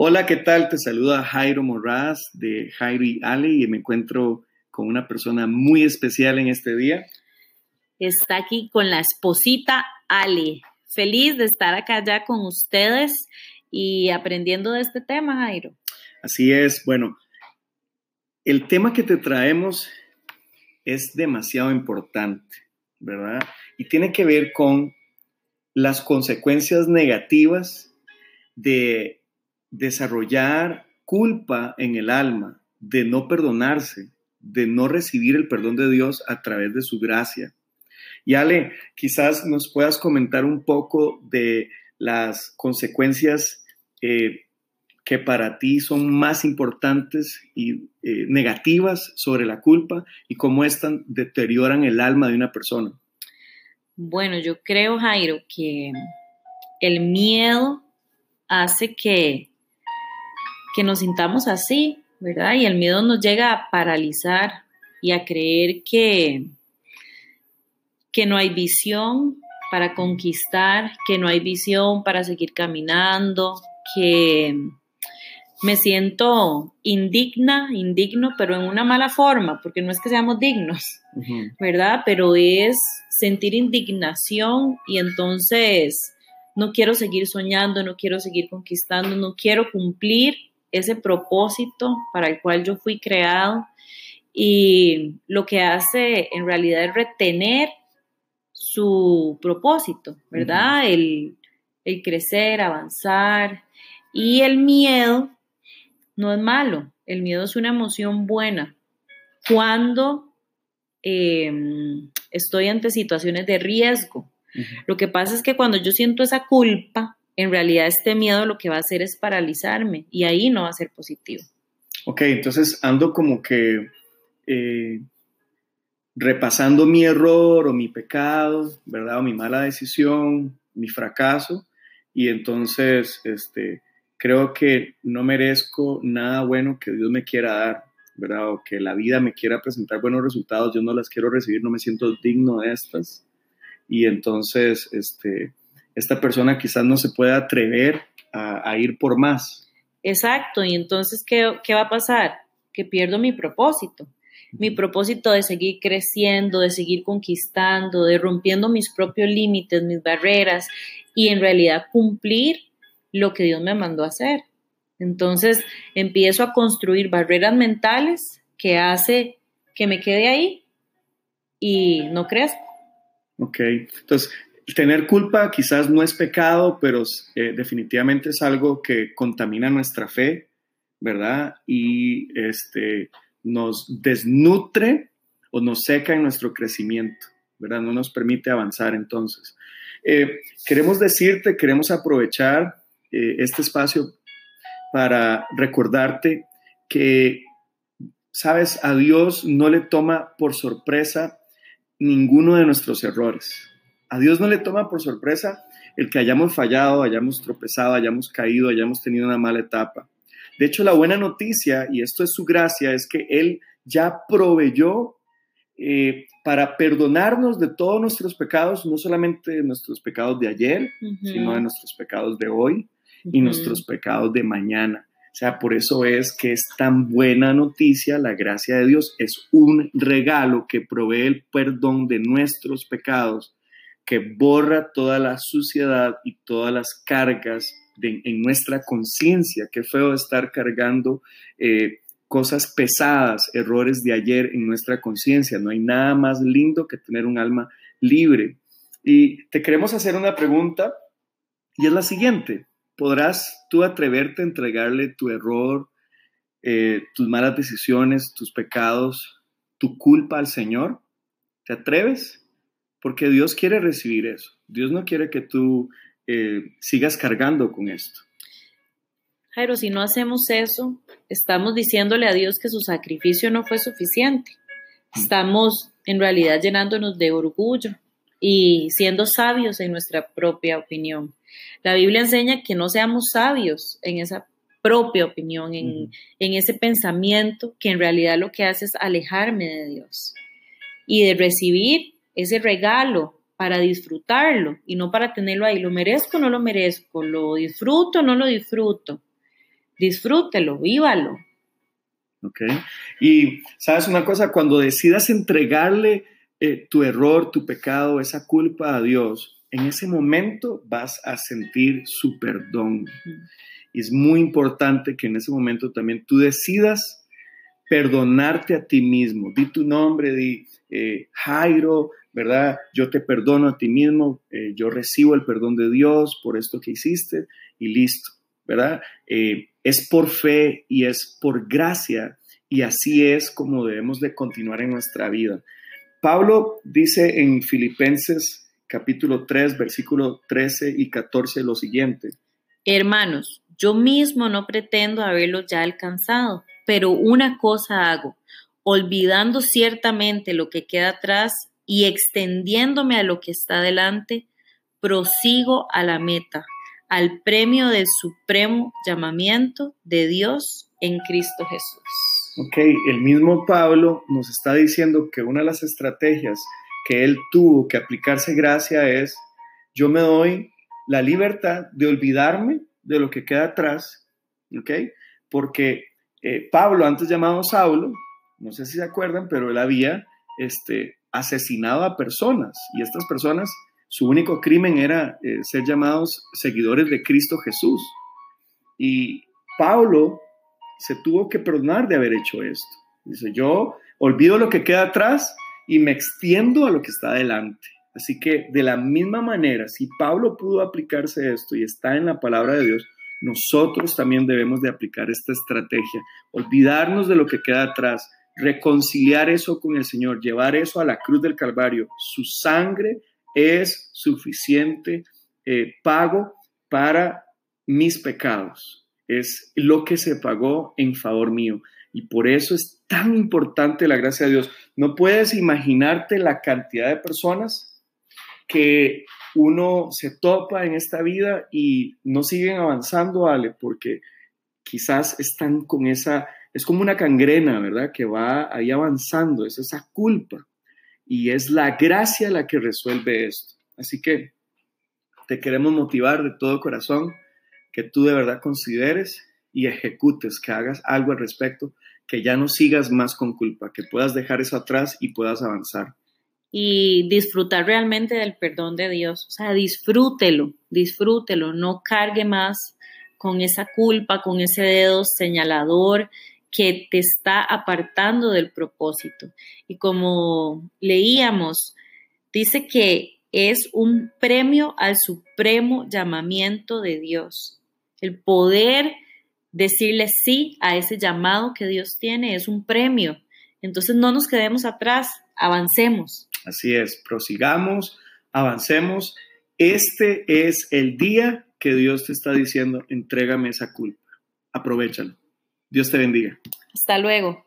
Hola, ¿qué tal? Te saluda Jairo Morraz de Jairo y Ale y me encuentro con una persona muy especial en este día. Está aquí con la esposita Ale. Feliz de estar acá ya con ustedes y aprendiendo de este tema, Jairo. Así es, bueno, el tema que te traemos es demasiado importante, ¿verdad? Y tiene que ver con las consecuencias negativas de desarrollar culpa en el alma, de no perdonarse, de no recibir el perdón de Dios a través de su gracia. Y Ale, quizás nos puedas comentar un poco de las consecuencias eh, que para ti son más importantes y eh, negativas sobre la culpa y cómo éstas deterioran el alma de una persona. Bueno, yo creo, Jairo, que el miedo hace que que nos sintamos así, ¿verdad? Y el miedo nos llega a paralizar y a creer que, que no hay visión para conquistar, que no hay visión para seguir caminando, que me siento indigna, indigno, pero en una mala forma, porque no es que seamos dignos, ¿verdad? Pero es sentir indignación y entonces no quiero seguir soñando, no quiero seguir conquistando, no quiero cumplir ese propósito para el cual yo fui creado. Y lo que hace en realidad es retener su propósito, ¿verdad? el, crecer, avanzar. Y el miedo no es malo, el miedo es una emoción buena. Cuando em, estoy ante situaciones de riesgo. Lo que pasa es que cuando yo siento esa culpa, en realidad este miedo lo que va a hacer es paralizarme y ahí no va a ser positivo. Ok, entonces ando como que eh, repasando mi error o mi pecado, ¿verdad? O mi mala decisión, mi fracaso, y entonces este, creo que no merezco nada bueno que Dios me quiera dar, ¿verdad? O que la vida me quiera presentar buenos resultados, yo no las quiero recibir, no me siento digno de estas. Y entonces, este, esta persona quizás no se pueda atrever a, ir por más. Exacto, y entonces, ¿qué, ¿qué, va a pasar? Que pierdo mi propósito, mi propósito de seguir creciendo, de seguir conquistando, de rompiendo mis propios límites, mis barreras y en realidad cumplir lo que Dios me mandó a hacer. Entonces empiezo a construir barreras mentales que hace que me quede ahí y no crezco. Ok, entonces tener culpa quizás no es pecado, pero eh, definitivamente es algo que contamina nuestra fe, ¿verdad? Y este, nos desnutre o nos seca en nuestro crecimiento, ¿verdad? No nos permite avanzar entonces. Eh, queremos decirte, queremos aprovechar eh, este espacio para recordarte que, sabes, a Dios no le toma por sorpresa ninguno de nuestros errores. A Dios no le toma por sorpresa el que hayamos fallado, hayamos tropezado, hayamos caído, hayamos tenido una mala etapa. De hecho, la buena noticia, y esto es su gracia, es que Él ya proveyó eh, para perdonarnos de todos nuestros pecados, no solamente de nuestros pecados de ayer, sino de nuestros pecados de hoy y nuestros pecados de mañana. O sea, por eso es que es tan buena noticia la gracia de Dios. Es un regalo que provee el perdón de nuestros pecados que borra toda la suciedad y todas las cargas en nuestra conciencia. Qué feo estar cargando eh, cosas pesadas, errores de ayer en nuestra conciencia. No hay nada más lindo que tener un alma libre. Y te queremos hacer una pregunta y es la siguiente. ¿Podrás tú atreverte a entregarle tu error, eh, tus malas decisiones, tus pecados, tu culpa al Señor? ¿Te atreves? Porque Dios quiere recibir eso. Dios no quiere que tú eh, sigas cargando con esto. Jairo, si no hacemos eso, estamos diciéndole a Dios que su sacrificio no fue suficiente. Mm. Estamos en realidad llenándonos de orgullo y siendo sabios en nuestra propia opinión. La Biblia enseña que no seamos sabios en esa propia opinión, en, en ese pensamiento que en realidad lo que hace es alejarme de Dios y de recibir ese regalo para disfrutarlo y no para tenerlo ahí. ¿Lo merezco o no lo merezco? ¿Lo disfruto o no lo disfruto? disfrútelo, vívalo. ¿Ok? Y sabes una cosa, cuando decidas entregarle eh, tu error, tu pecado, esa culpa a Dios, en ese momento vas a sentir su perdón. Y es muy importante que en ese momento también tú decidas perdonarte a ti mismo. Di tu nombre, di eh, Jairo, ¿verdad? Yo te perdono a ti mismo, eh, yo recibo el perdón de Dios por esto que hiciste y listo, ¿verdad? Eh, es por fe y es por gracia y así es como debemos de continuar en nuestra vida. Pablo dice en Filipenses capítulo 3, versículo 13 y 14 lo siguiente. Hermanos, yo mismo no pretendo haberlo ya alcanzado, pero una cosa hago, olvidando ciertamente lo que queda atrás y extendiéndome a lo que está delante, prosigo a la meta, al premio del supremo llamamiento de Dios en Cristo Jesús. Ok, el mismo Pablo nos está diciendo que una de las estrategias que él tuvo que aplicarse gracia es, yo me doy la libertad de olvidarme de lo que queda atrás, ¿ok? Porque eh, Pablo, antes llamado Saulo, no sé si se acuerdan, pero él había este, asesinado a personas y estas personas, su único crimen era eh, ser llamados seguidores de Cristo Jesús. Y Pablo se tuvo que perdonar de haber hecho esto. Dice, yo olvido lo que queda atrás y me extiendo a lo que está adelante. Así que de la misma manera, si Pablo pudo aplicarse esto y está en la palabra de Dios, nosotros también debemos de aplicar esta estrategia, olvidarnos de lo que queda atrás, reconciliar eso con el Señor, llevar eso a la cruz del Calvario. Su sangre es suficiente eh, pago para mis pecados. Es lo que se pagó en favor mío. Y por eso es tan importante la gracia de Dios. No puedes imaginarte la cantidad de personas que uno se topa en esta vida y no siguen avanzando, Ale, porque quizás están con esa es como una cangrena, ¿verdad? Que va ahí avanzando, es esa culpa. Y es la gracia la que resuelve esto. Así que te queremos motivar de todo corazón que tú de verdad consideres y ejecutes, que hagas algo al respecto, que ya no sigas más con culpa, que puedas dejar eso atrás y puedas avanzar. Y disfrutar realmente del perdón de Dios. O sea, disfrútelo, disfrútelo, no cargue más con esa culpa, con ese dedo señalador que te está apartando del propósito. Y como leíamos, dice que es un premio al supremo llamamiento de Dios. El poder decirle sí a ese llamado que Dios tiene es un premio. Entonces no nos quedemos atrás, avancemos. Así es, prosigamos, avancemos. Este es el día que Dios te está diciendo, entrégame esa culpa. Aprovechalo. Dios te bendiga. Hasta luego.